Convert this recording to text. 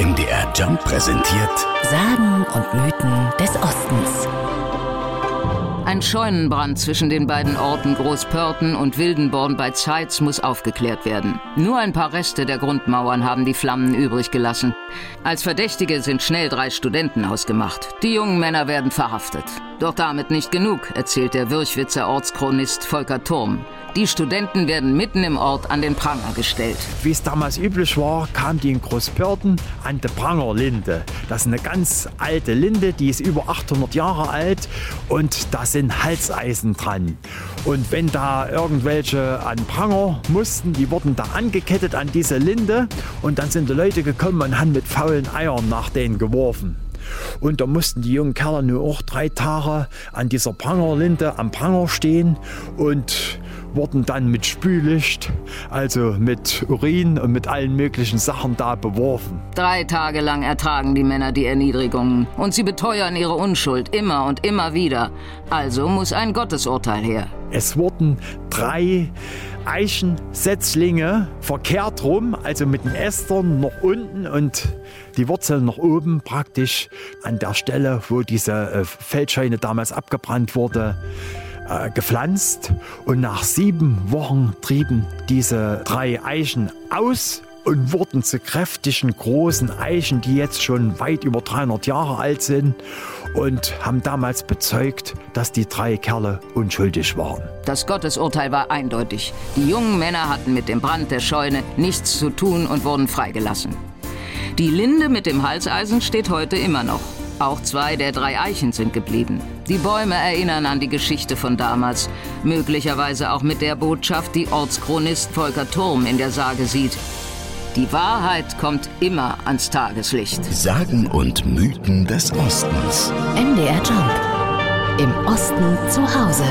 MDR Jump präsentiert Sagen und Mythen des Ostens. Ein Scheunenbrand zwischen den beiden Orten Großpörten und Wildenborn bei Zeitz muss aufgeklärt werden. Nur ein paar Reste der Grundmauern haben die Flammen übrig gelassen. Als Verdächtige sind schnell drei Studenten ausgemacht. Die jungen Männer werden verhaftet. Doch damit nicht genug, erzählt der Würchwitzer Ortschronist Volker Turm. Die Studenten werden mitten im Ort an den Pranger gestellt. Wie es damals üblich war, kam die in Großpörten an die Prangerlinde. Das ist eine ganz alte Linde, die ist über 800 Jahre alt und da sind Halseisen dran. Und wenn da irgendwelche an Pranger mussten, die wurden da angekettet an diese Linde und dann sind die Leute gekommen und haben mit faulen Eiern nach denen geworfen. Und da mussten die jungen Kerle nur auch drei Tage an dieser Prangerlinde am Pranger stehen und wurden dann mit Spüllicht, also mit Urin und mit allen möglichen Sachen da beworfen. Drei Tage lang ertragen die Männer die Erniedrigungen und sie beteuern ihre Unschuld immer und immer wieder. Also muss ein Gottesurteil her. Es wurden drei Eichensetzlinge verkehrt rum, also mit den Ästern nach unten und die Wurzeln nach oben praktisch an der Stelle, wo diese äh, Feldscheune damals abgebrannt wurde, äh, gepflanzt. Und nach sieben Wochen trieben diese drei Eichen aus und wurden zu kräftigen großen Eichen, die jetzt schon weit über 300 Jahre alt sind und haben damals bezeugt, dass die drei Kerle unschuldig waren. Das Gottesurteil war eindeutig. Die jungen Männer hatten mit dem Brand der Scheune nichts zu tun und wurden freigelassen. Die Linde mit dem Halseisen steht heute immer noch. Auch zwei der drei Eichen sind geblieben. Die Bäume erinnern an die Geschichte von damals, möglicherweise auch mit der Botschaft, die Ortschronist Volker Turm in der Sage sieht. Die Wahrheit kommt immer ans Tageslicht. Sagen und Mythen des Ostens. MDR Jump. Im Osten zu Hause.